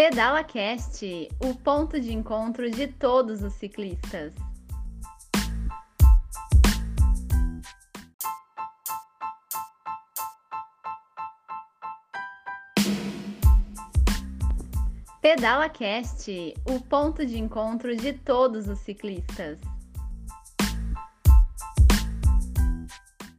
Pedala Cast, o ponto de encontro de todos os ciclistas. Pedala Cast, o ponto de encontro de todos os ciclistas.